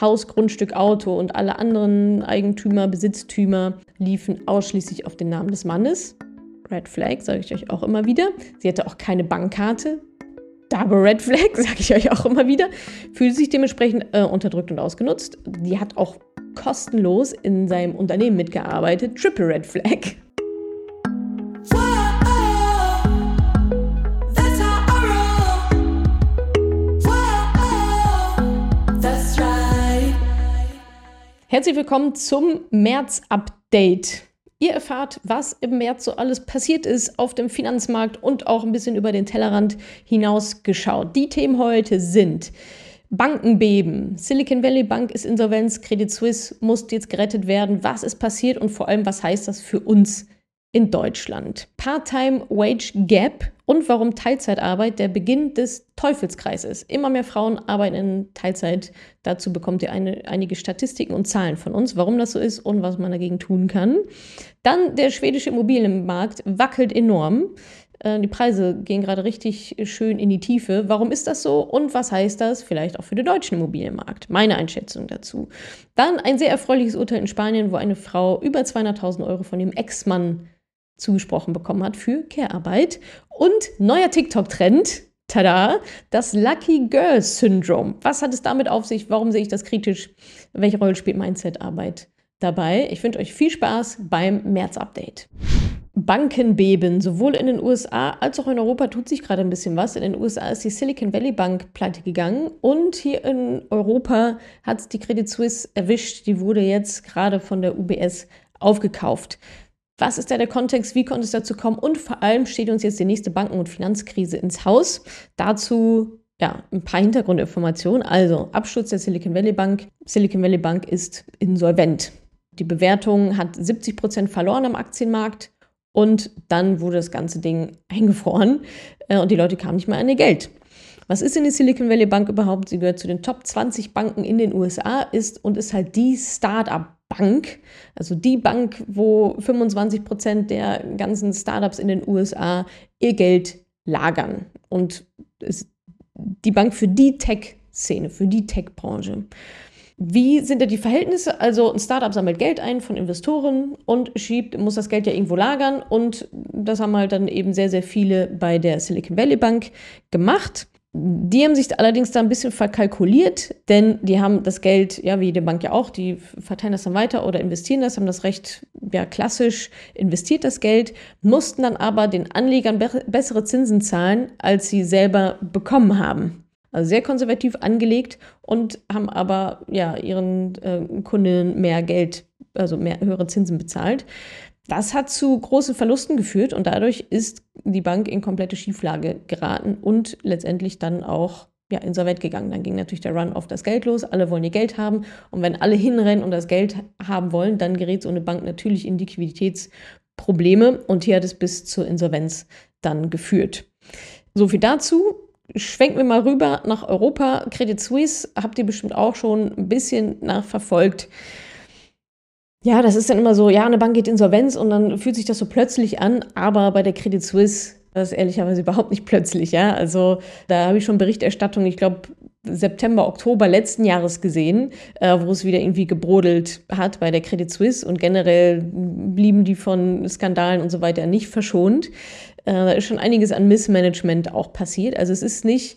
Haus, Grundstück, Auto und alle anderen Eigentümer, Besitztümer liefen ausschließlich auf den Namen des Mannes. Red Flag, sage ich euch auch immer wieder. Sie hatte auch keine Bankkarte. Double Red Flag, sage ich euch auch immer wieder. Fühlt sich dementsprechend äh, unterdrückt und ausgenutzt. Die hat auch kostenlos in seinem Unternehmen mitgearbeitet. Triple Red Flag. Herzlich willkommen zum März-Update. Ihr erfahrt, was im März so alles passiert ist auf dem Finanzmarkt und auch ein bisschen über den Tellerrand hinaus geschaut. Die Themen heute sind Bankenbeben, Silicon Valley Bank ist Insolvenz, Credit Suisse muss jetzt gerettet werden. Was ist passiert und vor allem, was heißt das für uns in Deutschland. Part-Time Wage Gap und warum Teilzeitarbeit der Beginn des Teufelskreises. Immer mehr Frauen arbeiten in Teilzeit. Dazu bekommt ihr eine, einige Statistiken und Zahlen von uns, warum das so ist und was man dagegen tun kann. Dann der schwedische Immobilienmarkt wackelt enorm. Äh, die Preise gehen gerade richtig schön in die Tiefe. Warum ist das so und was heißt das vielleicht auch für den deutschen Immobilienmarkt? Meine Einschätzung dazu. Dann ein sehr erfreuliches Urteil in Spanien, wo eine Frau über 200.000 Euro von ihrem Ex-Mann zugesprochen bekommen hat für Care-Arbeit. Und neuer TikTok-Trend, tada, das Lucky Girl Syndrome. Was hat es damit auf sich? Warum sehe ich das kritisch? Welche Rolle spielt Mindset-Arbeit dabei? Ich wünsche euch viel Spaß beim März-Update. Bankenbeben, sowohl in den USA als auch in Europa tut sich gerade ein bisschen was. In den USA ist die Silicon Valley Bank pleite gegangen und hier in Europa hat es die Credit Suisse erwischt. Die wurde jetzt gerade von der UBS aufgekauft. Was ist da der Kontext? Wie konnte es dazu kommen? Und vor allem steht uns jetzt die nächste Banken- und Finanzkrise ins Haus. Dazu ja, ein paar Hintergrundinformationen. Also Absturz der Silicon Valley Bank. Silicon Valley Bank ist insolvent. Die Bewertung hat 70 Prozent verloren am Aktienmarkt und dann wurde das ganze Ding eingefroren äh, und die Leute kamen nicht mehr an ihr Geld. Was ist denn die Silicon Valley Bank überhaupt? Sie gehört zu den Top 20 Banken in den USA ist und ist halt die Start-up Bank, also die Bank, wo 25 Prozent der ganzen Startups in den USA ihr Geld lagern. Und ist die Bank für die Tech-Szene, für die Tech-Branche. Wie sind da die Verhältnisse? Also ein Startup sammelt Geld ein von Investoren und schiebt, muss das Geld ja irgendwo lagern. Und das haben halt dann eben sehr, sehr viele bei der Silicon Valley Bank gemacht. Die haben sich allerdings da ein bisschen verkalkuliert, denn die haben das Geld, ja, wie jede Bank ja auch, die verteilen das dann weiter oder investieren das, haben das recht ja, klassisch investiert, das Geld, mussten dann aber den Anlegern be bessere Zinsen zahlen, als sie selber bekommen haben. Also sehr konservativ angelegt und haben aber ja ihren äh, Kunden mehr Geld, also mehr höhere Zinsen bezahlt. Das hat zu großen Verlusten geführt und dadurch ist die Bank in komplette Schieflage geraten und letztendlich dann auch ja, insolvent gegangen. Dann ging natürlich der Run auf das Geld los. Alle wollen ihr Geld haben. Und wenn alle hinrennen und das Geld haben wollen, dann gerät so eine Bank natürlich in Liquiditätsprobleme. Und hier hat es bis zur Insolvenz dann geführt. So viel dazu. Schwenken wir mal rüber nach Europa. Credit Suisse habt ihr bestimmt auch schon ein bisschen nachverfolgt. Ja, das ist dann immer so, ja, eine Bank geht insolvenz und dann fühlt sich das so plötzlich an, aber bei der Credit Suisse das ist ehrlicherweise überhaupt nicht plötzlich, ja. Also da habe ich schon Berichterstattung, ich glaube, September, Oktober letzten Jahres gesehen, äh, wo es wieder irgendwie gebrodelt hat bei der Credit Suisse und generell blieben die von Skandalen und so weiter nicht verschont. Äh, da ist schon einiges an Missmanagement auch passiert. Also es ist nicht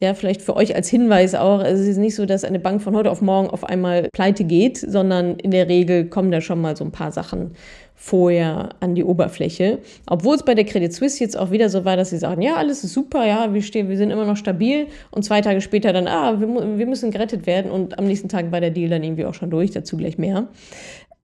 ja, vielleicht für euch als Hinweis auch, es ist nicht so, dass eine Bank von heute auf morgen auf einmal pleite geht, sondern in der Regel kommen da schon mal so ein paar Sachen vorher an die Oberfläche. Obwohl es bei der Credit Suisse jetzt auch wieder so war, dass sie sagen, ja, alles ist super, ja, wir stehen, wir sind immer noch stabil und zwei Tage später dann, ah, wir, wir müssen gerettet werden und am nächsten Tag war der Deal dann irgendwie auch schon durch, dazu gleich mehr.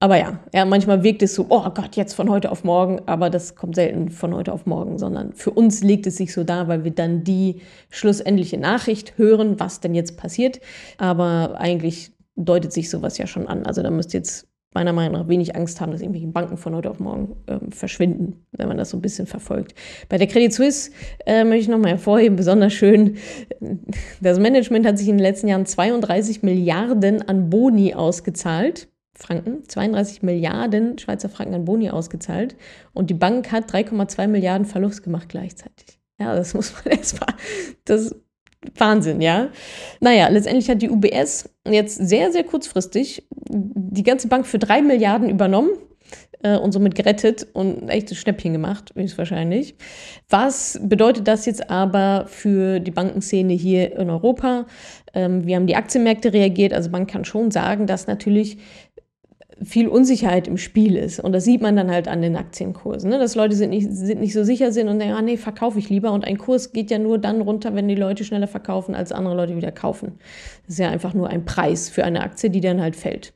Aber ja, ja, manchmal wirkt es so, oh Gott, jetzt von heute auf morgen, aber das kommt selten von heute auf morgen, sondern für uns legt es sich so dar, weil wir dann die schlussendliche Nachricht hören, was denn jetzt passiert. Aber eigentlich deutet sich sowas ja schon an. Also da müsst ihr jetzt meiner Meinung nach wenig Angst haben, dass irgendwelche Banken von heute auf morgen ähm, verschwinden, wenn man das so ein bisschen verfolgt. Bei der Credit Suisse äh, möchte ich nochmal hervorheben, besonders schön, das Management hat sich in den letzten Jahren 32 Milliarden an Boni ausgezahlt. Franken, 32 Milliarden Schweizer Franken an Boni ausgezahlt und die Bank hat 3,2 Milliarden Verlust gemacht gleichzeitig. Ja, das muss man erstmal, das Wahnsinn, ja. Naja, letztendlich hat die UBS jetzt sehr, sehr kurzfristig die ganze Bank für drei Milliarden übernommen äh, und somit gerettet und ein echtes Schnäppchen gemacht, höchstwahrscheinlich. Was bedeutet das jetzt aber für die Bankenszene hier in Europa? Ähm, wir haben die Aktienmärkte reagiert, also man kann schon sagen, dass natürlich viel Unsicherheit im Spiel ist. Und das sieht man dann halt an den Aktienkursen, ne? dass Leute sind nicht, sind nicht so sicher sind und denken, ah nee, verkaufe ich lieber. Und ein Kurs geht ja nur dann runter, wenn die Leute schneller verkaufen, als andere Leute wieder kaufen. Das ist ja einfach nur ein Preis für eine Aktie, die dann halt fällt.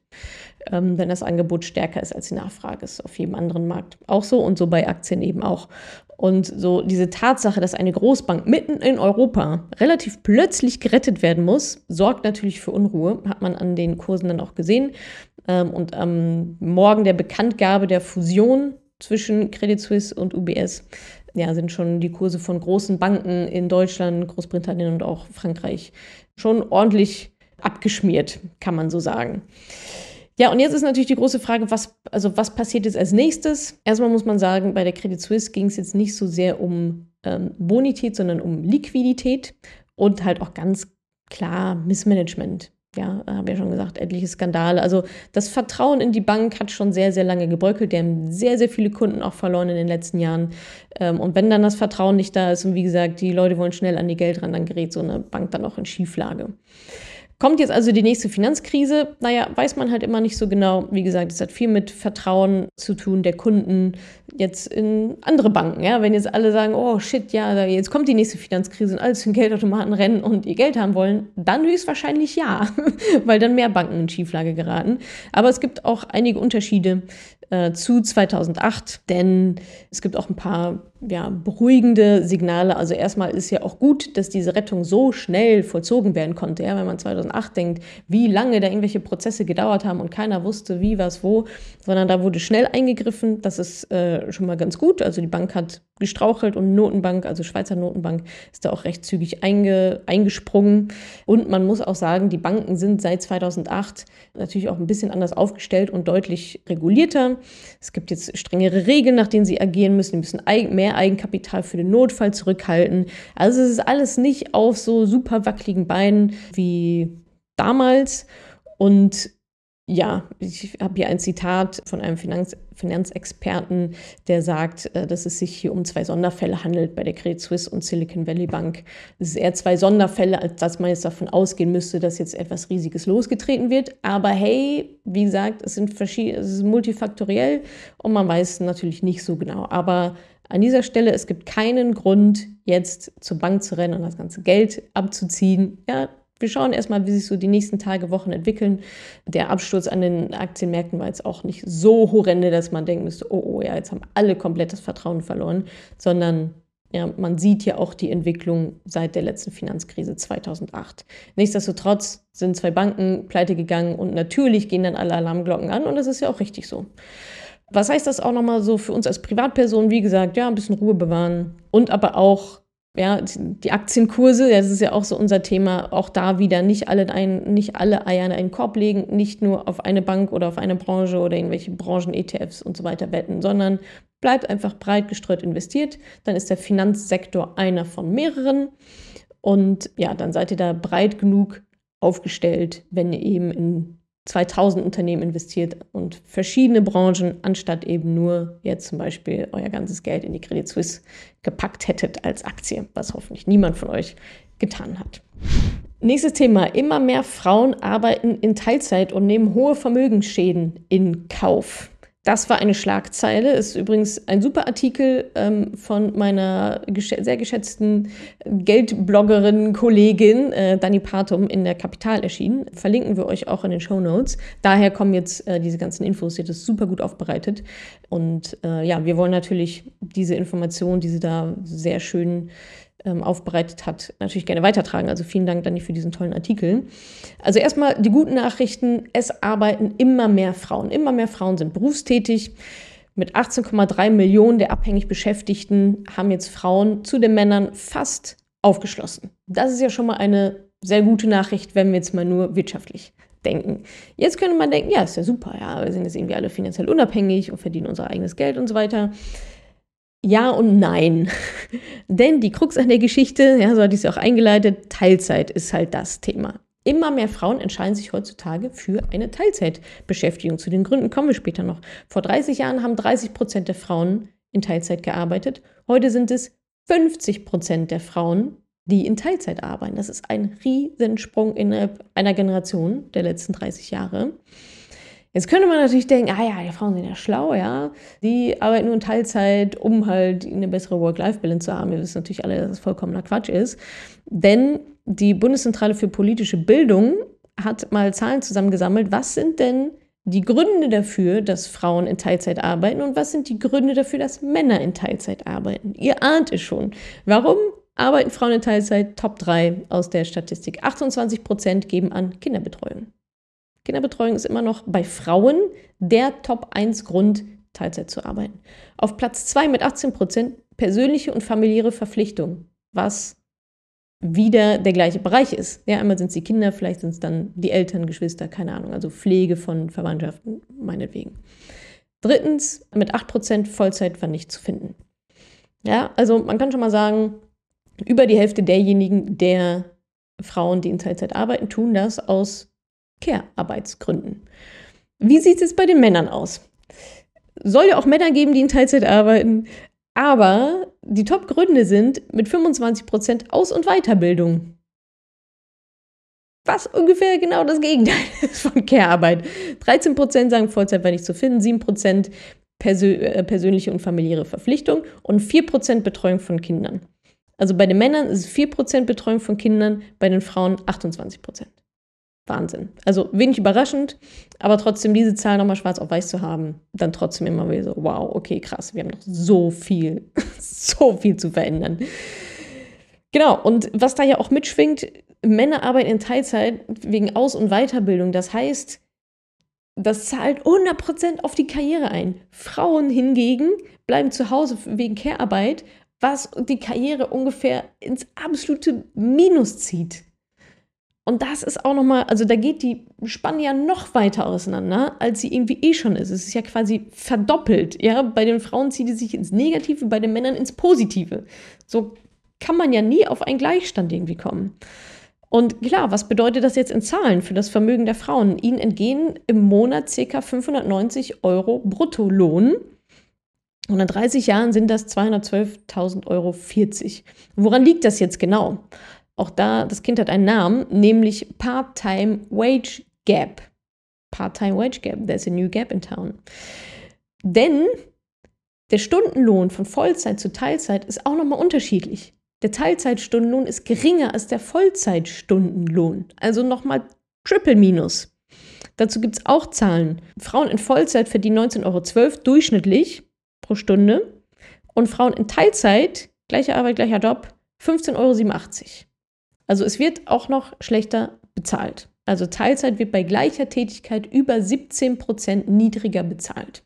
Ähm, wenn das Angebot stärker ist als die Nachfrage. Ist auf jedem anderen Markt auch so und so bei Aktien eben auch. Und so diese Tatsache, dass eine Großbank mitten in Europa relativ plötzlich gerettet werden muss, sorgt natürlich für Unruhe, hat man an den Kursen dann auch gesehen. Ähm, und am Morgen der Bekanntgabe der Fusion zwischen Credit Suisse und UBS ja, sind schon die Kurse von großen Banken in Deutschland, Großbritannien und auch Frankreich schon ordentlich abgeschmiert, kann man so sagen. Ja, und jetzt ist natürlich die große Frage, was, also was passiert jetzt als nächstes? Erstmal muss man sagen, bei der Credit Suisse ging es jetzt nicht so sehr um ähm, Bonität, sondern um Liquidität und halt auch ganz klar Missmanagement. Ja, habe ja schon gesagt, etliche Skandale. Also das Vertrauen in die Bank hat schon sehr, sehr lange gebröckelt. Die haben sehr, sehr viele Kunden auch verloren in den letzten Jahren. Ähm, und wenn dann das Vertrauen nicht da ist und wie gesagt, die Leute wollen schnell an die Geld ran, dann gerät so eine Bank dann auch in Schieflage. Kommt jetzt also die nächste Finanzkrise? Naja, weiß man halt immer nicht so genau. Wie gesagt, es hat viel mit Vertrauen zu tun der Kunden jetzt in andere Banken. Ja? Wenn jetzt alle sagen, oh shit, ja, jetzt kommt die nächste Finanzkrise und alle zu den Geldautomaten rennen und ihr Geld haben wollen, dann höchstwahrscheinlich ja, weil dann mehr Banken in Schieflage geraten. Aber es gibt auch einige Unterschiede äh, zu 2008, denn es gibt auch ein paar ja, beruhigende Signale. Also erstmal ist ja auch gut, dass diese Rettung so schnell vollzogen werden konnte. Ja, wenn man 2008 denkt, wie lange da irgendwelche Prozesse gedauert haben und keiner wusste, wie, was, wo, sondern da wurde schnell eingegriffen. Das ist äh, schon mal ganz gut. Also die Bank hat gestrauchelt und Notenbank, also Schweizer Notenbank, ist da auch recht zügig einge, eingesprungen. Und man muss auch sagen, die Banken sind seit 2008 natürlich auch ein bisschen anders aufgestellt und deutlich regulierter. Es gibt jetzt strengere Regeln, nach denen sie agieren müssen. Die müssen mehr Eigenkapital für den Notfall zurückhalten. Also es ist alles nicht auf so super wackeligen Beinen wie damals. Und ja, ich habe hier ein Zitat von einem Finanz Finanzexperten, der sagt, äh, dass es sich hier um zwei Sonderfälle handelt bei der Credit Suisse und Silicon Valley Bank. Es ist eher zwei Sonderfälle, als dass man jetzt davon ausgehen müsste, dass jetzt etwas Riesiges losgetreten wird. Aber hey, wie gesagt, es, sind es ist multifaktoriell und man weiß natürlich nicht so genau. Aber an dieser Stelle, es gibt keinen Grund, jetzt zur Bank zu rennen und das ganze Geld abzuziehen. Ja, wir schauen erstmal, wie sich so die nächsten Tage, Wochen entwickeln. Der Absturz an den Aktienmärkten war jetzt auch nicht so horrende, dass man denken müsste, oh, oh, ja, jetzt haben alle komplett das Vertrauen verloren, sondern ja, man sieht ja auch die Entwicklung seit der letzten Finanzkrise 2008. Nichtsdestotrotz sind zwei Banken pleite gegangen und natürlich gehen dann alle Alarmglocken an und das ist ja auch richtig so. Was heißt das auch nochmal so für uns als Privatperson? Wie gesagt, ja, ein bisschen Ruhe bewahren und aber auch ja, die Aktienkurse, das ist ja auch so unser Thema, auch da wieder nicht alle, ein, nicht alle Eier in einen Korb legen, nicht nur auf eine Bank oder auf eine Branche oder irgendwelche Branchen-ETFs und so weiter wetten, sondern bleibt einfach breit gestreut investiert. Dann ist der Finanzsektor einer von mehreren. Und ja, dann seid ihr da breit genug aufgestellt, wenn ihr eben in 2000 Unternehmen investiert und verschiedene Branchen, anstatt eben nur jetzt zum Beispiel euer ganzes Geld in die Credit Suisse gepackt hättet als Aktie, was hoffentlich niemand von euch getan hat. Nächstes Thema. Immer mehr Frauen arbeiten in Teilzeit und nehmen hohe Vermögensschäden in Kauf. Das war eine Schlagzeile. Ist übrigens ein super Artikel ähm, von meiner gesch sehr geschätzten Geldbloggerin, Kollegin äh, Dani Partum in der Kapital erschienen. Verlinken wir euch auch in den Show Notes. Daher kommen jetzt äh, diese ganzen Infos. Sie hat das super gut aufbereitet. Und äh, ja, wir wollen natürlich diese Informationen, diese da sehr schön ähm, aufbereitet hat, natürlich gerne weitertragen. Also vielen Dank, Dani, für diesen tollen Artikel. Also erstmal die guten Nachrichten. Es arbeiten immer mehr Frauen. Immer mehr Frauen sind berufstätig. Mit 18,3 Millionen der abhängig Beschäftigten haben jetzt Frauen zu den Männern fast aufgeschlossen. Das ist ja schon mal eine sehr gute Nachricht, wenn wir jetzt mal nur wirtschaftlich denken. Jetzt könnte man denken, ja, ist ja super, ja, wir sind jetzt irgendwie alle finanziell unabhängig und verdienen unser eigenes Geld und so weiter. Ja und nein. Denn die Krux an der Geschichte, ja, so hatte ich es auch eingeleitet, Teilzeit ist halt das Thema. Immer mehr Frauen entscheiden sich heutzutage für eine Teilzeitbeschäftigung. Zu den Gründen kommen wir später noch. Vor 30 Jahren haben 30 Prozent der Frauen in Teilzeit gearbeitet. Heute sind es 50 Prozent der Frauen, die in Teilzeit arbeiten. Das ist ein Riesensprung innerhalb einer Generation der letzten 30 Jahre. Jetzt könnte man natürlich denken, ah ja, die Frauen sind ja schlau, ja. Die arbeiten nur in Teilzeit, um halt eine bessere Work-Life-Balance zu haben. Wir wissen natürlich alle, dass das vollkommener Quatsch ist. Denn die Bundeszentrale für politische Bildung hat mal Zahlen zusammengesammelt. Was sind denn die Gründe dafür, dass Frauen in Teilzeit arbeiten und was sind die Gründe dafür, dass Männer in Teilzeit arbeiten? Ihr ahnt es schon. Warum arbeiten Frauen in Teilzeit? Top 3 aus der Statistik. 28 Prozent geben an Kinderbetreuung. Kinderbetreuung ist immer noch bei Frauen der Top 1 Grund, Teilzeit zu arbeiten. Auf Platz 2 mit 18 Prozent persönliche und familiäre Verpflichtungen, was wieder der gleiche Bereich ist. Ja, einmal sind es die Kinder, vielleicht sind es dann die Eltern, Geschwister, keine Ahnung, also Pflege von Verwandtschaften, meinetwegen. Drittens, mit 8% Vollzeit war nicht zu finden. Ja, also man kann schon mal sagen, über die Hälfte derjenigen, der Frauen, die in Teilzeit arbeiten, tun das aus Care-Arbeitsgründen. Wie sieht es bei den Männern aus? Soll ja auch Männer geben, die in Teilzeit arbeiten, aber die Top-Gründe sind mit 25% Aus- und Weiterbildung. Was ungefähr genau das Gegenteil ist von Care-Arbeit. 13% sagen, Vollzeit war nicht zu finden, 7% Persö äh, persönliche und familiäre Verpflichtung und 4% Betreuung von Kindern. Also bei den Männern ist es 4% Betreuung von Kindern, bei den Frauen 28%. Wahnsinn. Also wenig überraschend, aber trotzdem diese Zahl nochmal schwarz auf weiß zu haben, dann trotzdem immer wieder so, wow, okay, krass, wir haben noch so viel, so viel zu verändern. Genau, und was da ja auch mitschwingt, Männer arbeiten in Teilzeit wegen Aus- und Weiterbildung. Das heißt, das zahlt 100% auf die Karriere ein. Frauen hingegen bleiben zu Hause wegen Care-Arbeit, was die Karriere ungefähr ins absolute Minus zieht. Und das ist auch nochmal, also da geht die Spanne ja noch weiter auseinander, als sie irgendwie eh schon ist. Es ist ja quasi verdoppelt. Ja, bei den Frauen zieht sie sich ins Negative, bei den Männern ins Positive. So kann man ja nie auf einen Gleichstand irgendwie kommen. Und klar, was bedeutet das jetzt in Zahlen für das Vermögen der Frauen? Ihnen entgehen im Monat ca. 590 Euro Bruttolohn. Und in 30 Jahren sind das 212.000 Euro 40. Woran liegt das jetzt genau? Auch da, das Kind hat einen Namen, nämlich Part-Time Wage Gap. Part-Time Wage Gap, there's a new gap in town. Denn der Stundenlohn von Vollzeit zu Teilzeit ist auch nochmal unterschiedlich. Der Teilzeitstundenlohn ist geringer als der Vollzeitstundenlohn, also nochmal Triple Minus. Dazu gibt es auch Zahlen. Frauen in Vollzeit verdienen 19,12 Euro durchschnittlich pro Stunde und Frauen in Teilzeit, gleiche Arbeit, gleicher Job, 15,87 Euro. Also es wird auch noch schlechter bezahlt. Also Teilzeit wird bei gleicher Tätigkeit über 17 Prozent niedriger bezahlt.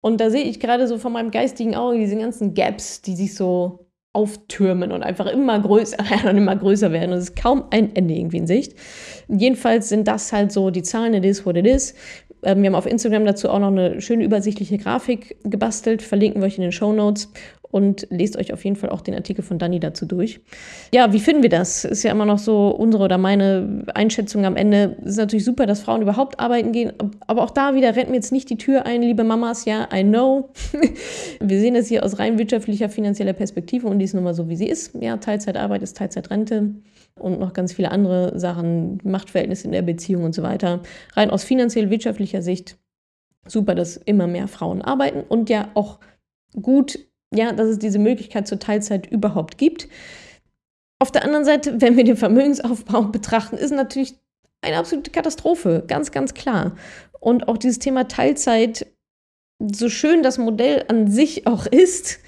Und da sehe ich gerade so von meinem geistigen Auge diese ganzen Gaps, die sich so auftürmen und einfach immer größer werden und immer größer werden. Und es ist kaum ein Ende irgendwie in Sicht. Jedenfalls sind das halt so die Zahlen, it is what it is. Ähm, wir haben auf Instagram dazu auch noch eine schöne übersichtliche Grafik gebastelt, verlinken wir euch in den Show Notes und lest euch auf jeden Fall auch den Artikel von Dani dazu durch. Ja, wie finden wir das? Ist ja immer noch so unsere oder meine Einschätzung am Ende. Es ist natürlich super, dass Frauen überhaupt arbeiten gehen, aber auch da wieder rennt mir jetzt nicht die Tür ein, liebe Mamas. Ja, I know. wir sehen es hier aus rein wirtschaftlicher, finanzieller Perspektive und die ist nun mal so, wie sie ist. Ja, Teilzeitarbeit ist Teilzeitrente und noch ganz viele andere Sachen, Machtverhältnisse in der Beziehung und so weiter. Rein aus finanziell-wirtschaftlicher Sicht super, dass immer mehr Frauen arbeiten und ja auch gut ja, dass es diese Möglichkeit zur Teilzeit überhaupt gibt. Auf der anderen Seite, wenn wir den Vermögensaufbau betrachten, ist natürlich eine absolute Katastrophe, ganz, ganz klar. Und auch dieses Thema Teilzeit, so schön das Modell an sich auch ist,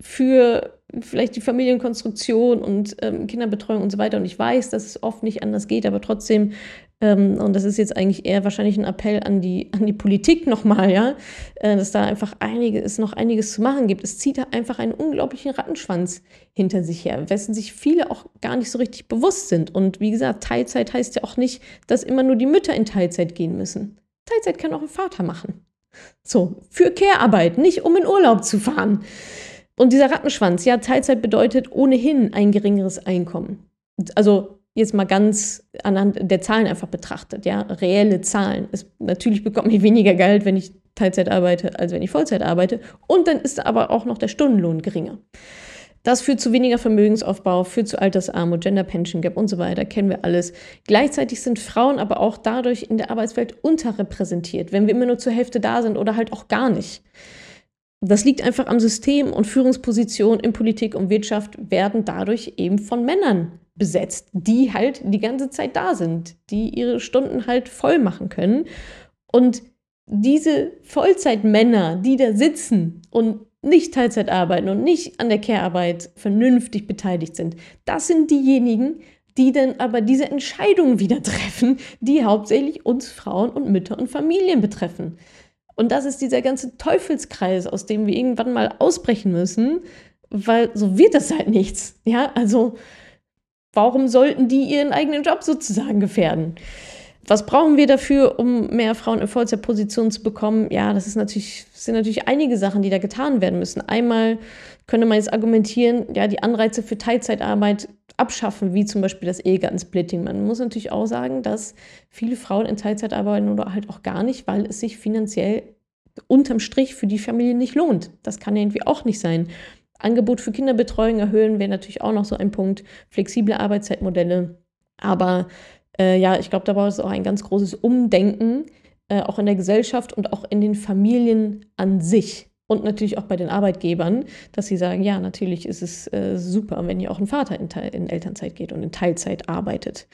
für vielleicht die Familienkonstruktion und ähm, Kinderbetreuung und so weiter. Und ich weiß, dass es oft nicht anders geht, aber trotzdem und das ist jetzt eigentlich eher wahrscheinlich ein Appell an die, an die Politik nochmal, ja, äh, dass da einfach einige, es noch einiges zu machen gibt. Es zieht da einfach einen unglaublichen Rattenschwanz hinter sich her, wessen sich viele auch gar nicht so richtig bewusst sind. Und wie gesagt, Teilzeit heißt ja auch nicht, dass immer nur die Mütter in Teilzeit gehen müssen. Teilzeit kann auch ein Vater machen. So, für Care-Arbeit, nicht um in Urlaub zu fahren. Und dieser Rattenschwanz, ja, Teilzeit bedeutet ohnehin ein geringeres Einkommen. Also jetzt mal ganz anhand der Zahlen einfach betrachtet, ja, reelle Zahlen. Es, natürlich bekomme ich weniger Geld, wenn ich Teilzeit arbeite, als wenn ich Vollzeit arbeite. Und dann ist aber auch noch der Stundenlohn geringer. Das führt zu weniger Vermögensaufbau, führt zu Altersarmut, Gender Pension Gap und so weiter, kennen wir alles. Gleichzeitig sind Frauen aber auch dadurch in der Arbeitswelt unterrepräsentiert, wenn wir immer nur zur Hälfte da sind oder halt auch gar nicht. Das liegt einfach am System und Führungspositionen in Politik und Wirtschaft werden dadurch eben von Männern besetzt, die halt die ganze Zeit da sind, die ihre Stunden halt voll machen können. Und diese Vollzeitmänner, die da sitzen und nicht Teilzeit arbeiten und nicht an der Care-Arbeit vernünftig beteiligt sind, das sind diejenigen, die dann aber diese Entscheidungen wieder treffen, die hauptsächlich uns Frauen und Mütter und Familien betreffen. Und das ist dieser ganze Teufelskreis, aus dem wir irgendwann mal ausbrechen müssen, weil so wird das halt nichts. Ja, also warum sollten die ihren eigenen Job sozusagen gefährden? Was brauchen wir dafür, um mehr Frauen in Vollzeitpositionen zu bekommen? Ja, das ist natürlich, sind natürlich einige Sachen, die da getan werden müssen. Einmal könnte man jetzt argumentieren, ja, die Anreize für Teilzeitarbeit abschaffen, wie zum Beispiel das Ehegattensplitting. Man muss natürlich auch sagen, dass viele Frauen in Teilzeit arbeiten oder halt auch gar nicht, weil es sich finanziell unterm Strich für die Familie nicht lohnt. Das kann ja irgendwie auch nicht sein. Angebot für Kinderbetreuung erhöhen wäre natürlich auch noch so ein Punkt. Flexible Arbeitszeitmodelle. Aber äh, ja, ich glaube, da braucht es auch ein ganz großes Umdenken, äh, auch in der Gesellschaft und auch in den Familien an sich. Und natürlich auch bei den Arbeitgebern, dass sie sagen, ja, natürlich ist es äh, super, wenn ihr auch ein Vater in, in Elternzeit geht und in Teilzeit arbeitet.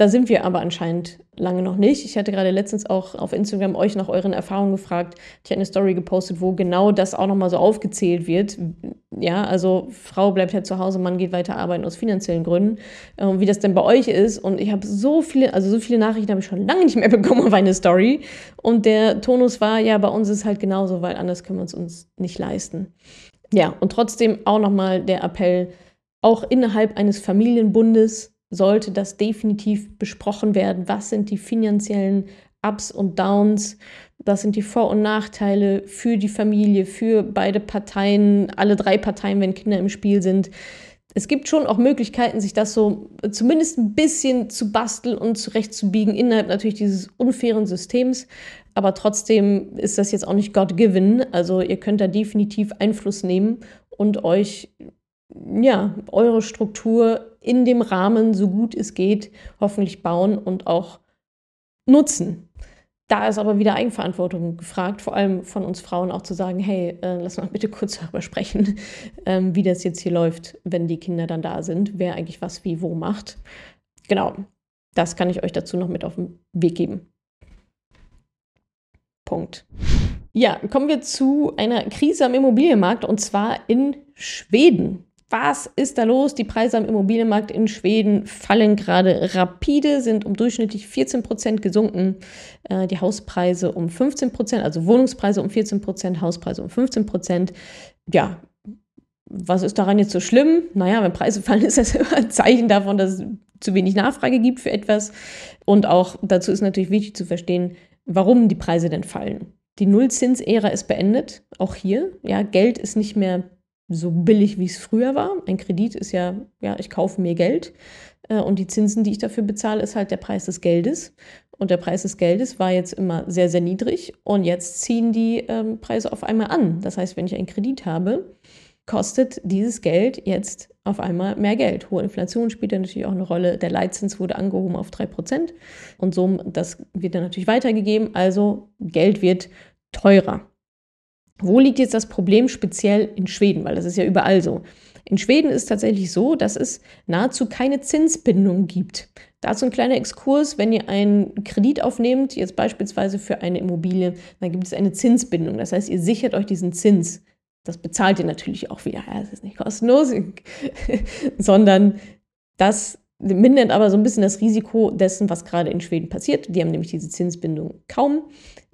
Da sind wir aber anscheinend lange noch nicht. Ich hatte gerade letztens auch auf Instagram euch nach euren Erfahrungen gefragt. Ich habe eine Story gepostet, wo genau das auch nochmal so aufgezählt wird. Ja, also Frau bleibt halt zu Hause, Mann geht weiter arbeiten aus finanziellen Gründen. Ähm, wie das denn bei euch ist. Und ich habe so viele, also so viele Nachrichten habe ich schon lange nicht mehr bekommen auf eine Story. Und der Tonus war, ja, bei uns ist es halt genauso, weil anders können wir es uns nicht leisten. Ja, und trotzdem auch nochmal der Appell, auch innerhalb eines Familienbundes sollte das definitiv besprochen werden. Was sind die finanziellen Ups und Downs? Was sind die Vor- und Nachteile für die Familie, für beide Parteien, alle drei Parteien, wenn Kinder im Spiel sind? Es gibt schon auch Möglichkeiten, sich das so zumindest ein bisschen zu basteln und zurechtzubiegen innerhalb natürlich dieses unfairen Systems. Aber trotzdem ist das jetzt auch nicht God-given. Also ihr könnt da definitiv Einfluss nehmen und euch ja, eure Struktur in dem Rahmen, so gut es geht, hoffentlich bauen und auch nutzen. Da ist aber wieder Eigenverantwortung gefragt, vor allem von uns Frauen auch zu sagen, hey, äh, lass mal bitte kurz darüber sprechen, ähm, wie das jetzt hier läuft, wenn die Kinder dann da sind, wer eigentlich was wie wo macht. Genau, das kann ich euch dazu noch mit auf den Weg geben. Punkt. Ja, kommen wir zu einer Krise am Immobilienmarkt und zwar in Schweden. Was ist da los? Die Preise am Immobilienmarkt in Schweden fallen gerade rapide, sind um durchschnittlich 14 Prozent gesunken. Äh, die Hauspreise um 15 Prozent, also Wohnungspreise um 14 Prozent, Hauspreise um 15 Prozent. Ja, was ist daran jetzt so schlimm? Naja, wenn Preise fallen, ist das immer ein Zeichen davon, dass es zu wenig Nachfrage gibt für etwas. Und auch dazu ist natürlich wichtig zu verstehen, warum die Preise denn fallen. Die Nullzinsära ist beendet, auch hier. Ja, Geld ist nicht mehr so billig, wie es früher war. Ein Kredit ist ja, ja, ich kaufe mir Geld äh, und die Zinsen, die ich dafür bezahle, ist halt der Preis des Geldes. Und der Preis des Geldes war jetzt immer sehr, sehr niedrig und jetzt ziehen die ähm, Preise auf einmal an. Das heißt, wenn ich einen Kredit habe, kostet dieses Geld jetzt auf einmal mehr Geld. Hohe Inflation spielt dann natürlich auch eine Rolle. Der Leitzins wurde angehoben auf 3% und so, das wird dann natürlich weitergegeben. Also Geld wird teurer. Wo liegt jetzt das Problem speziell in Schweden? Weil das ist ja überall so. In Schweden ist tatsächlich so, dass es nahezu keine Zinsbindung gibt. Dazu ein kleiner Exkurs. Wenn ihr einen Kredit aufnehmt, jetzt beispielsweise für eine Immobilie, dann gibt es eine Zinsbindung. Das heißt, ihr sichert euch diesen Zins. Das bezahlt ihr natürlich auch wieder. Ja, das ist nicht kostenlos, sondern das mindert aber so ein bisschen das Risiko dessen, was gerade in Schweden passiert. Die haben nämlich diese Zinsbindung kaum.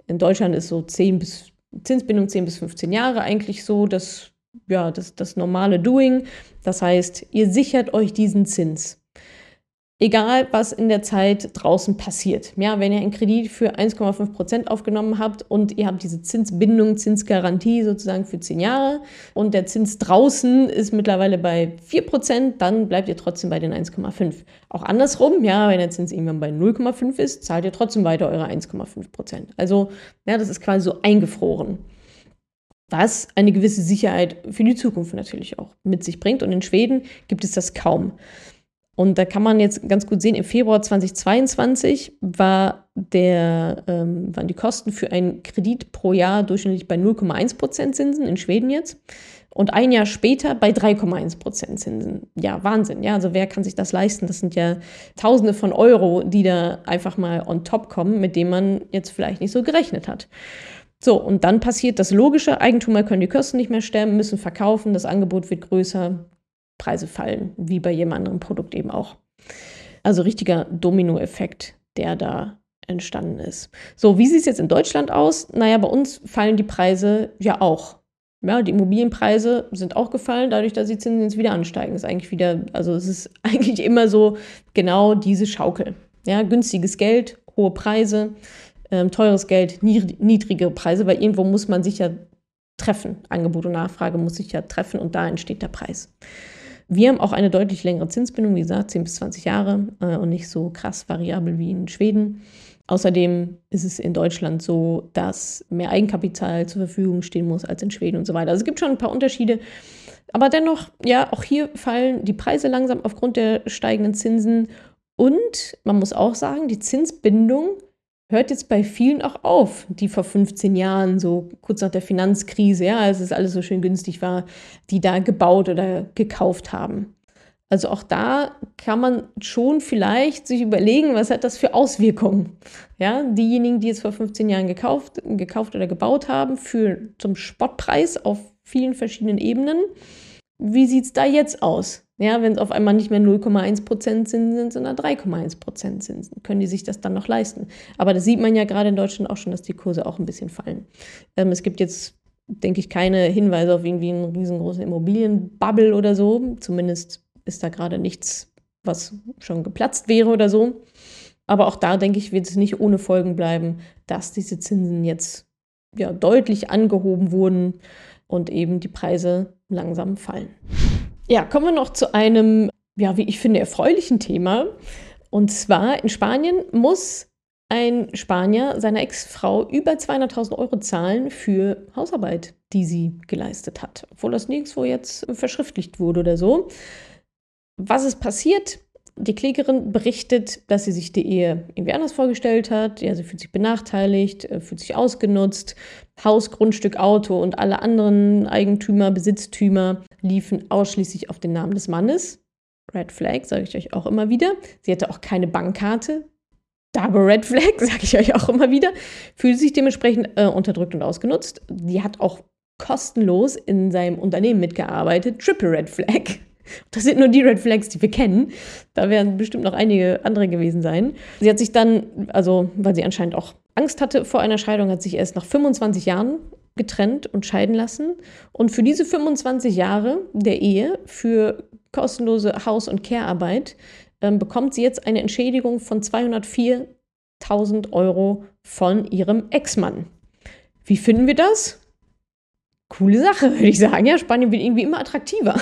In Deutschland ist so 10 bis Zinsbindung 10 bis 15 Jahre eigentlich so das, ja, das, das normale Doing. Das heißt, ihr sichert euch diesen Zins. Egal was in der Zeit draußen passiert. Ja, wenn ihr einen Kredit für 1,5 Prozent aufgenommen habt und ihr habt diese Zinsbindung, Zinsgarantie sozusagen für 10 Jahre und der Zins draußen ist mittlerweile bei 4 Prozent, dann bleibt ihr trotzdem bei den 1,5. Auch andersrum, ja, wenn der Zins irgendwann bei 0,5 ist, zahlt ihr trotzdem weiter eure 1,5 Prozent. Also, ja, das ist quasi so eingefroren was eine gewisse Sicherheit für die Zukunft natürlich auch mit sich bringt. Und in Schweden gibt es das kaum. Und da kann man jetzt ganz gut sehen, im Februar 2022 war der, ähm, waren die Kosten für einen Kredit pro Jahr durchschnittlich bei 0,1 Prozent Zinsen in Schweden jetzt. Und ein Jahr später bei 3,1 Prozent Zinsen. Ja, Wahnsinn. Ja, also wer kann sich das leisten? Das sind ja Tausende von Euro, die da einfach mal on top kommen, mit denen man jetzt vielleicht nicht so gerechnet hat. So, und dann passiert das Logische, Eigentümer können die Kosten nicht mehr stemmen, müssen verkaufen, das Angebot wird größer, Preise fallen, wie bei jedem anderen Produkt eben auch. Also richtiger Dominoeffekt, der da entstanden ist. So, wie sieht es jetzt in Deutschland aus? Naja, bei uns fallen die Preise ja auch. Ja, die Immobilienpreise sind auch gefallen, dadurch, dass die Zinsen jetzt wieder ansteigen. Ist eigentlich wieder, also es ist eigentlich immer so genau diese Schaukel. Ja, günstiges Geld, hohe Preise, ähm, teures Geld, niedrige Preise, weil irgendwo muss man sich ja treffen. Angebot und Nachfrage muss sich ja treffen und da entsteht der Preis. Wir haben auch eine deutlich längere Zinsbindung, wie gesagt, 10 bis 20 Jahre äh, und nicht so krass variabel wie in Schweden. Außerdem ist es in Deutschland so, dass mehr Eigenkapital zur Verfügung stehen muss als in Schweden und so weiter. Also es gibt schon ein paar Unterschiede. Aber dennoch, ja, auch hier fallen die Preise langsam aufgrund der steigenden Zinsen. Und man muss auch sagen, die Zinsbindung hört jetzt bei vielen auch auf, die vor 15 Jahren, so kurz nach der Finanzkrise, ja, als es alles so schön günstig war, die da gebaut oder gekauft haben. Also auch da kann man schon vielleicht sich überlegen, was hat das für Auswirkungen. Ja, diejenigen, die jetzt vor 15 Jahren gekauft, gekauft oder gebaut haben, für zum Spottpreis auf vielen verschiedenen Ebenen. Wie sieht es da jetzt aus? Ja, wenn es auf einmal nicht mehr 0,1% Zinsen sind, sondern 3,1% Zinsen, können die sich das dann noch leisten. Aber das sieht man ja gerade in Deutschland auch schon, dass die Kurse auch ein bisschen fallen. Ähm, es gibt jetzt, denke ich, keine Hinweise auf irgendwie einen riesengroßen Immobilienbubble oder so. Zumindest ist da gerade nichts, was schon geplatzt wäre oder so. Aber auch da, denke ich, wird es nicht ohne Folgen bleiben, dass diese Zinsen jetzt ja, deutlich angehoben wurden und eben die Preise langsam fallen. Ja, kommen wir noch zu einem, ja, wie ich finde, erfreulichen Thema. Und zwar in Spanien muss ein Spanier seiner Ex-Frau über 200.000 Euro zahlen für Hausarbeit, die sie geleistet hat, obwohl das nirgendwo jetzt verschriftlicht wurde oder so. Was ist passiert? Die Klägerin berichtet, dass sie sich die Ehe irgendwie anders vorgestellt hat. Ja, sie fühlt sich benachteiligt, äh, fühlt sich ausgenutzt. Haus, Grundstück, Auto und alle anderen Eigentümer, Besitztümer liefen ausschließlich auf den Namen des Mannes. Red Flag, sage ich euch auch immer wieder. Sie hatte auch keine Bankkarte. Double Red Flag, sage ich euch auch immer wieder. Fühlt sich dementsprechend äh, unterdrückt und ausgenutzt. Die hat auch kostenlos in seinem Unternehmen mitgearbeitet. Triple Red Flag. Das sind nur die Red Flags, die wir kennen. Da werden bestimmt noch einige andere gewesen sein. Sie hat sich dann, also weil sie anscheinend auch Angst hatte vor einer Scheidung, hat sich erst nach 25 Jahren getrennt und scheiden lassen. Und für diese 25 Jahre der Ehe, für kostenlose Haus- und Care-Arbeit, ähm, bekommt sie jetzt eine Entschädigung von 204.000 Euro von ihrem Ex-Mann. Wie finden wir das? Coole Sache, würde ich sagen. Ja, Spanien wird irgendwie immer attraktiver.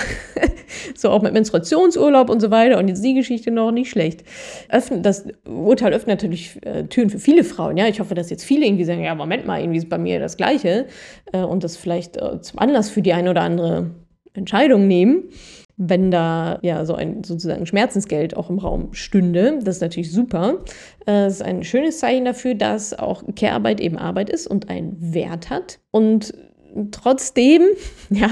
so auch mit Menstruationsurlaub und so weiter. Und jetzt die Geschichte noch nicht schlecht. Öffnet, das Urteil öffnet natürlich äh, Türen für viele Frauen. Ja, ich hoffe, dass jetzt viele irgendwie sagen, ja, Moment mal, irgendwie ist bei mir das Gleiche. Äh, und das vielleicht äh, zum Anlass für die eine oder andere Entscheidung nehmen. Wenn da ja so ein sozusagen Schmerzensgeld auch im Raum stünde, das ist natürlich super. Das ist ein schönes Zeichen dafür, dass auch Care-Arbeit eben Arbeit ist und einen Wert hat. Und trotzdem, ja,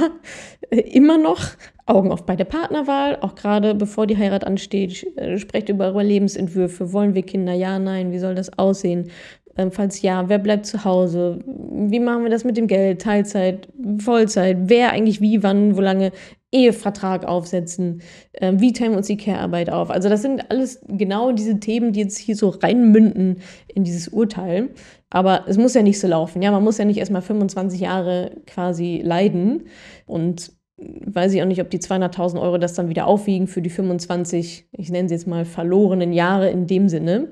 immer noch Augen auf bei der Partnerwahl, auch gerade bevor die Heirat ansteht, äh, sprecht über eure Lebensentwürfe. Wollen wir Kinder? Ja, nein. Wie soll das aussehen? Ähm, falls ja, wer bleibt zu Hause? Wie machen wir das mit dem Geld? Teilzeit, Vollzeit? Wer eigentlich wie, wann, wo lange? Ehevertrag aufsetzen? Ähm, wie teilen wir uns die Care-Arbeit auf? Also, das sind alles genau diese Themen, die jetzt hier so reinmünden in dieses Urteil. Aber es muss ja nicht so laufen. Ja, man muss ja nicht erstmal 25 Jahre quasi leiden und weiß ich auch nicht, ob die 200.000 Euro das dann wieder aufwiegen für die 25, ich nenne sie jetzt mal verlorenen Jahre in dem Sinne,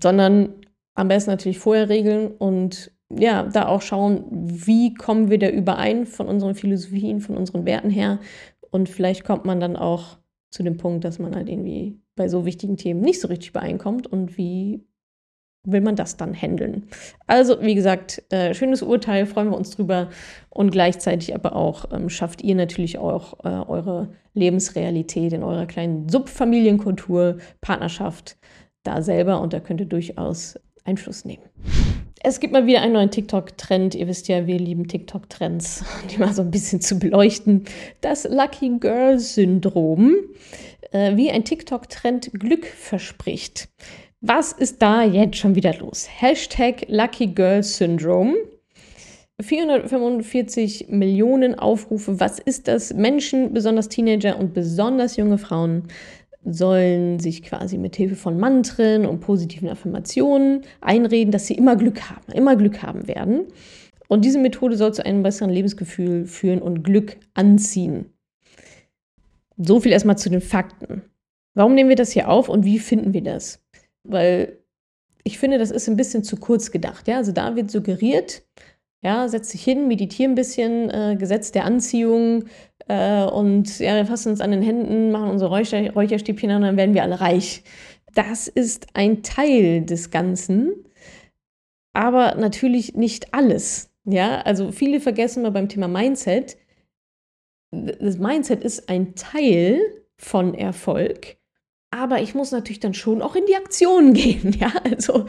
sondern am besten natürlich vorher regeln und ja, da auch schauen, wie kommen wir da überein von unseren Philosophien, von unseren Werten her. Und vielleicht kommt man dann auch zu dem Punkt, dass man halt irgendwie bei so wichtigen Themen nicht so richtig übereinkommt und wie will man das dann handeln. Also, wie gesagt, äh, schönes Urteil, freuen wir uns drüber und gleichzeitig aber auch ähm, schafft ihr natürlich auch äh, eure Lebensrealität in eurer kleinen Subfamilienkultur, Partnerschaft da selber und da könnt ihr durchaus Einfluss nehmen. Es gibt mal wieder einen neuen TikTok-Trend. Ihr wisst ja, wir lieben TikTok-Trends, die mal so ein bisschen zu beleuchten. Das Lucky Girl-Syndrom, äh, wie ein TikTok-Trend Glück verspricht. Was ist da jetzt schon wieder los? Hashtag Lucky Girl Syndrome. 445 Millionen Aufrufe. Was ist das? Menschen, besonders Teenager und besonders junge Frauen, sollen sich quasi mit Hilfe von Mantren und positiven Affirmationen einreden, dass sie immer Glück haben, immer Glück haben werden. Und diese Methode soll zu einem besseren Lebensgefühl führen und Glück anziehen. So viel erstmal zu den Fakten. Warum nehmen wir das hier auf und wie finden wir das? weil ich finde, das ist ein bisschen zu kurz gedacht. Ja? Also da wird suggeriert, ja, setz dich hin, meditiere ein bisschen, äh, Gesetz der Anziehung äh, und ja, wir fassen uns an den Händen, machen unsere Räucher, Räucherstäbchen an und dann werden wir alle reich. Das ist ein Teil des Ganzen, aber natürlich nicht alles. Ja, also viele vergessen mal beim Thema Mindset, das Mindset ist ein Teil von Erfolg, aber ich muss natürlich dann schon auch in die Aktion gehen. Ja, also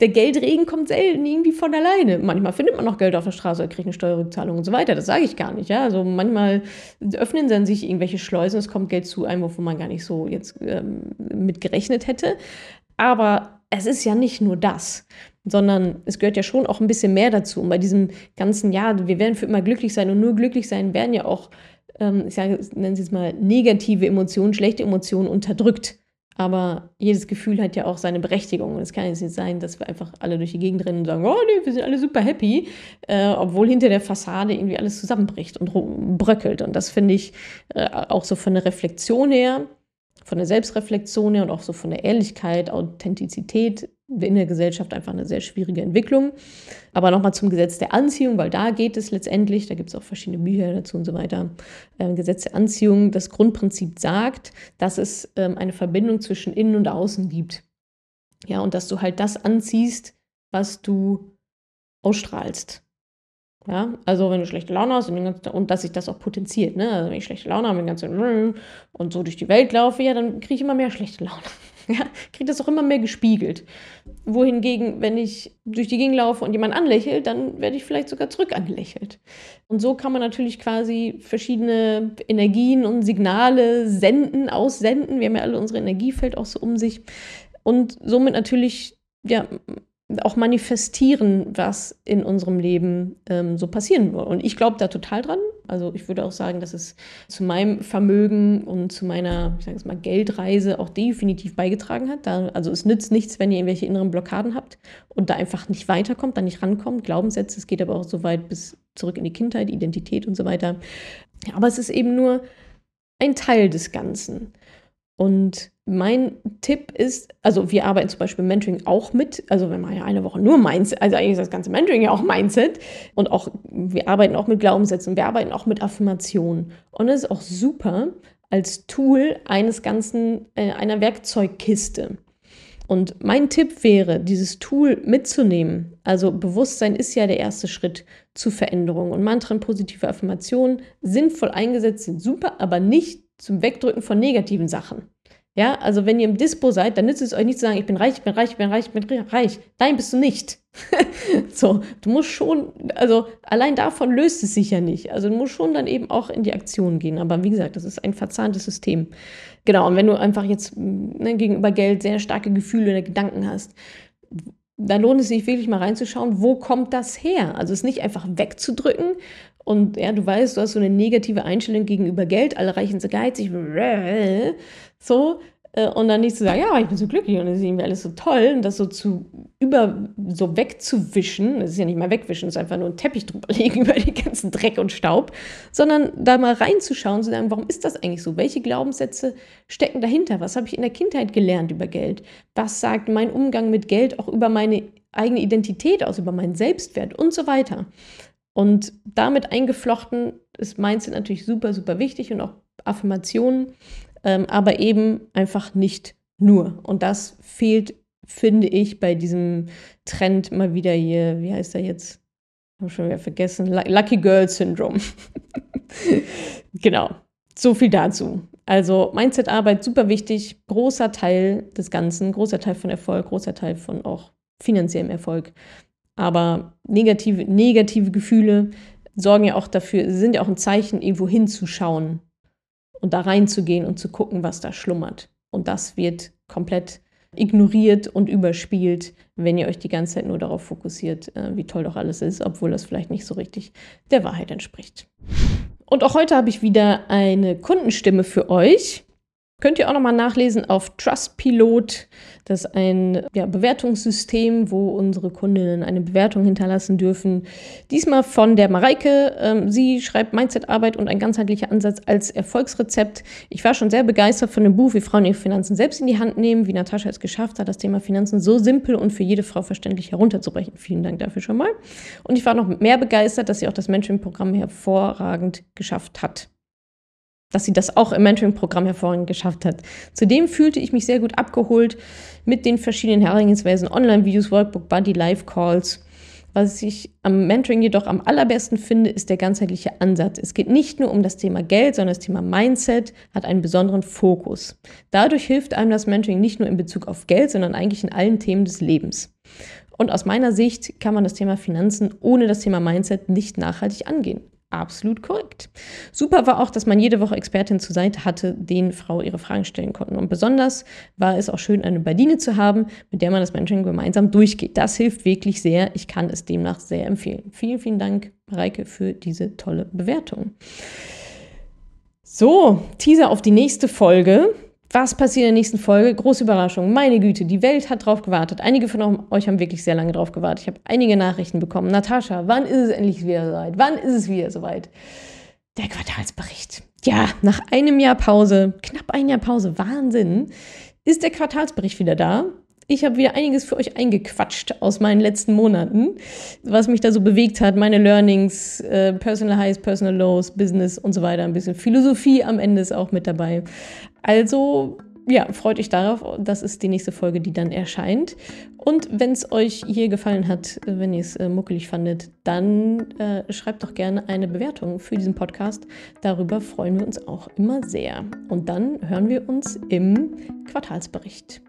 der Geldregen kommt selten irgendwie von alleine. Manchmal findet man noch Geld auf der Straße, kriegt eine Steuerrückzahlung und so weiter. Das sage ich gar nicht. Ja, also manchmal öffnen dann sich irgendwelche Schleusen, es kommt Geld zu einem, wovon man gar nicht so jetzt ähm, mit gerechnet hätte. Aber es ist ja nicht nur das, sondern es gehört ja schon auch ein bisschen mehr dazu. Und bei diesem ganzen, ja, wir werden für immer glücklich sein und nur glücklich sein werden ja auch ich sage, nennen Sie es mal, negative Emotionen, schlechte Emotionen unterdrückt. Aber jedes Gefühl hat ja auch seine Berechtigung. Und es kann jetzt nicht sein, dass wir einfach alle durch die Gegend rennen und sagen, oh nee, wir sind alle super happy, äh, obwohl hinter der Fassade irgendwie alles zusammenbricht und bröckelt. Und das finde ich äh, auch so von der Reflexion her von der Selbstreflexion her und auch so von der Ehrlichkeit, Authentizität in der Gesellschaft einfach eine sehr schwierige Entwicklung. Aber nochmal zum Gesetz der Anziehung, weil da geht es letztendlich, da gibt es auch verschiedene Bücher dazu und so weiter. Ähm, Gesetz der Anziehung, das Grundprinzip sagt, dass es ähm, eine Verbindung zwischen innen und außen gibt. Ja, und dass du halt das anziehst, was du ausstrahlst. Ja, also wenn du schlechte Laune hast und, ganzen, und dass sich das auch potenziert, ne? Also wenn ich schlechte Laune habe ganze, und so durch die Welt laufe, ja, dann kriege ich immer mehr schlechte Laune. Ja, kriege das auch immer mehr gespiegelt. Wohingegen, wenn ich durch die Gegend laufe und jemand anlächelt, dann werde ich vielleicht sogar zurück angelächelt. Und so kann man natürlich quasi verschiedene Energien und Signale senden, aussenden. Wir haben ja alle unsere Energiefeld auch so um sich. Und somit natürlich ja, auch manifestieren, was in unserem Leben ähm, so passieren wird. Und ich glaube da total dran. Also ich würde auch sagen, dass es zu meinem Vermögen und zu meiner, ich sage es mal, Geldreise auch definitiv beigetragen hat. Da, also es nützt nichts, wenn ihr irgendwelche inneren Blockaden habt und da einfach nicht weiterkommt, da nicht rankommt. Glaubenssätze, es geht aber auch so weit bis zurück in die Kindheit, Identität und so weiter. Aber es ist eben nur ein Teil des Ganzen. Und mein Tipp ist, also wir arbeiten zum Beispiel Mentoring auch mit, also wir machen ja eine Woche nur Mindset, also eigentlich ist das ganze Mentoring ja auch Mindset und auch, wir arbeiten auch mit Glaubenssätzen, wir arbeiten auch mit Affirmationen und es ist auch super als Tool eines ganzen, äh, einer Werkzeugkiste. Und mein Tipp wäre, dieses Tool mitzunehmen. Also Bewusstsein ist ja der erste Schritt zu Veränderung. Und Mantren, positive Affirmationen, sinnvoll eingesetzt sind super, aber nicht zum Wegdrücken von negativen Sachen. Ja, also wenn ihr im Dispo seid, dann nützt es euch nicht zu sagen, ich bin reich, ich bin reich, ich bin reich, ich bin reich. Nein, bist du nicht. so, du musst schon, also allein davon löst es sich ja nicht. Also du musst schon dann eben auch in die Aktion gehen. Aber wie gesagt, das ist ein verzahntes System. Genau, und wenn du einfach jetzt ne, gegenüber Geld sehr starke Gefühle oder Gedanken hast, dann lohnt es sich wirklich mal reinzuschauen, wo kommt das her? Also es nicht einfach wegzudrücken und ja, du weißt, du hast so eine negative Einstellung gegenüber Geld, alle Reichen sind geizig, so, Äh, und dann nicht zu sagen, ja, ich bin so glücklich und es ist irgendwie alles so toll und das so zu über, so wegzuwischen, das ist ja nicht mal wegwischen, es ist einfach nur ein Teppich drüber legen über den ganzen Dreck und Staub, sondern da mal reinzuschauen, zu sagen, warum ist das eigentlich so? Welche Glaubenssätze stecken dahinter? Was habe ich in der Kindheit gelernt über Geld? Was sagt mein Umgang mit Geld auch über meine eigene Identität aus, über meinen Selbstwert und so weiter? Und damit eingeflochten ist Mindset natürlich super, super wichtig und auch Affirmationen, ähm, aber eben einfach nicht nur. Und das fehlt, finde ich, bei diesem Trend mal wieder hier, wie heißt er jetzt? Habe schon wieder vergessen. Lucky Girl Syndrome. genau. So viel dazu. Also Mindset-Arbeit super wichtig, großer Teil des Ganzen, großer Teil von Erfolg, großer Teil von auch finanziellem Erfolg. Aber negative, negative Gefühle sorgen ja auch dafür, sind ja auch ein Zeichen, irgendwo hinzuschauen und da reinzugehen und zu gucken, was da schlummert. Und das wird komplett ignoriert und überspielt, wenn ihr euch die ganze Zeit nur darauf fokussiert, äh, wie toll doch alles ist, obwohl das vielleicht nicht so richtig der Wahrheit entspricht. Und auch heute habe ich wieder eine Kundenstimme für euch. Könnt ihr auch nochmal nachlesen auf Trustpilot. Das ist ein ja, Bewertungssystem, wo unsere Kundinnen eine Bewertung hinterlassen dürfen. Diesmal von der Mareike. Ähm, sie schreibt Mindset-Arbeit und ein ganzheitlicher Ansatz als Erfolgsrezept. Ich war schon sehr begeistert von dem Buch, wie Frauen ihre Finanzen selbst in die Hand nehmen, wie Natascha es geschafft hat, das Thema Finanzen so simpel und für jede Frau verständlich herunterzubrechen. Vielen Dank dafür schon mal. Und ich war noch mehr begeistert, dass sie auch das Mentoring-Programm hervorragend geschafft hat dass sie das auch im Mentoring-Programm hervorragend geschafft hat. Zudem fühlte ich mich sehr gut abgeholt mit den verschiedenen Herangehensweisen, Online-Videos, Workbook, Buddy, Live-Calls. Was ich am Mentoring jedoch am allerbesten finde, ist der ganzheitliche Ansatz. Es geht nicht nur um das Thema Geld, sondern das Thema Mindset hat einen besonderen Fokus. Dadurch hilft einem das Mentoring nicht nur in Bezug auf Geld, sondern eigentlich in allen Themen des Lebens. Und aus meiner Sicht kann man das Thema Finanzen ohne das Thema Mindset nicht nachhaltig angehen absolut korrekt. Super war auch, dass man jede Woche Expertin zur Seite hatte, denen Frau ihre Fragen stellen konnten. Und besonders war es auch schön, eine Badine zu haben, mit der man das Mentoring gemeinsam durchgeht. Das hilft wirklich sehr. Ich kann es demnach sehr empfehlen. Vielen, vielen Dank, Mareike, für diese tolle Bewertung. So, Teaser auf die nächste Folge. Was passiert in der nächsten Folge? Große Überraschung. Meine Güte, die Welt hat drauf gewartet. Einige von euch haben wirklich sehr lange drauf gewartet. Ich habe einige Nachrichten bekommen. Natascha, wann ist es endlich wieder soweit? Wann ist es wieder soweit? Der Quartalsbericht. Ja, nach einem Jahr Pause, knapp ein Jahr Pause, Wahnsinn, ist der Quartalsbericht wieder da. Ich habe wieder einiges für euch eingequatscht aus meinen letzten Monaten, was mich da so bewegt hat, meine Learnings, äh, Personal Highs, Personal Lows, Business und so weiter. Ein bisschen Philosophie am Ende ist auch mit dabei. Also ja, freut euch darauf. Das ist die nächste Folge, die dann erscheint. Und wenn es euch hier gefallen hat, wenn ihr es äh, muckelig fandet, dann äh, schreibt doch gerne eine Bewertung für diesen Podcast. Darüber freuen wir uns auch immer sehr. Und dann hören wir uns im Quartalsbericht.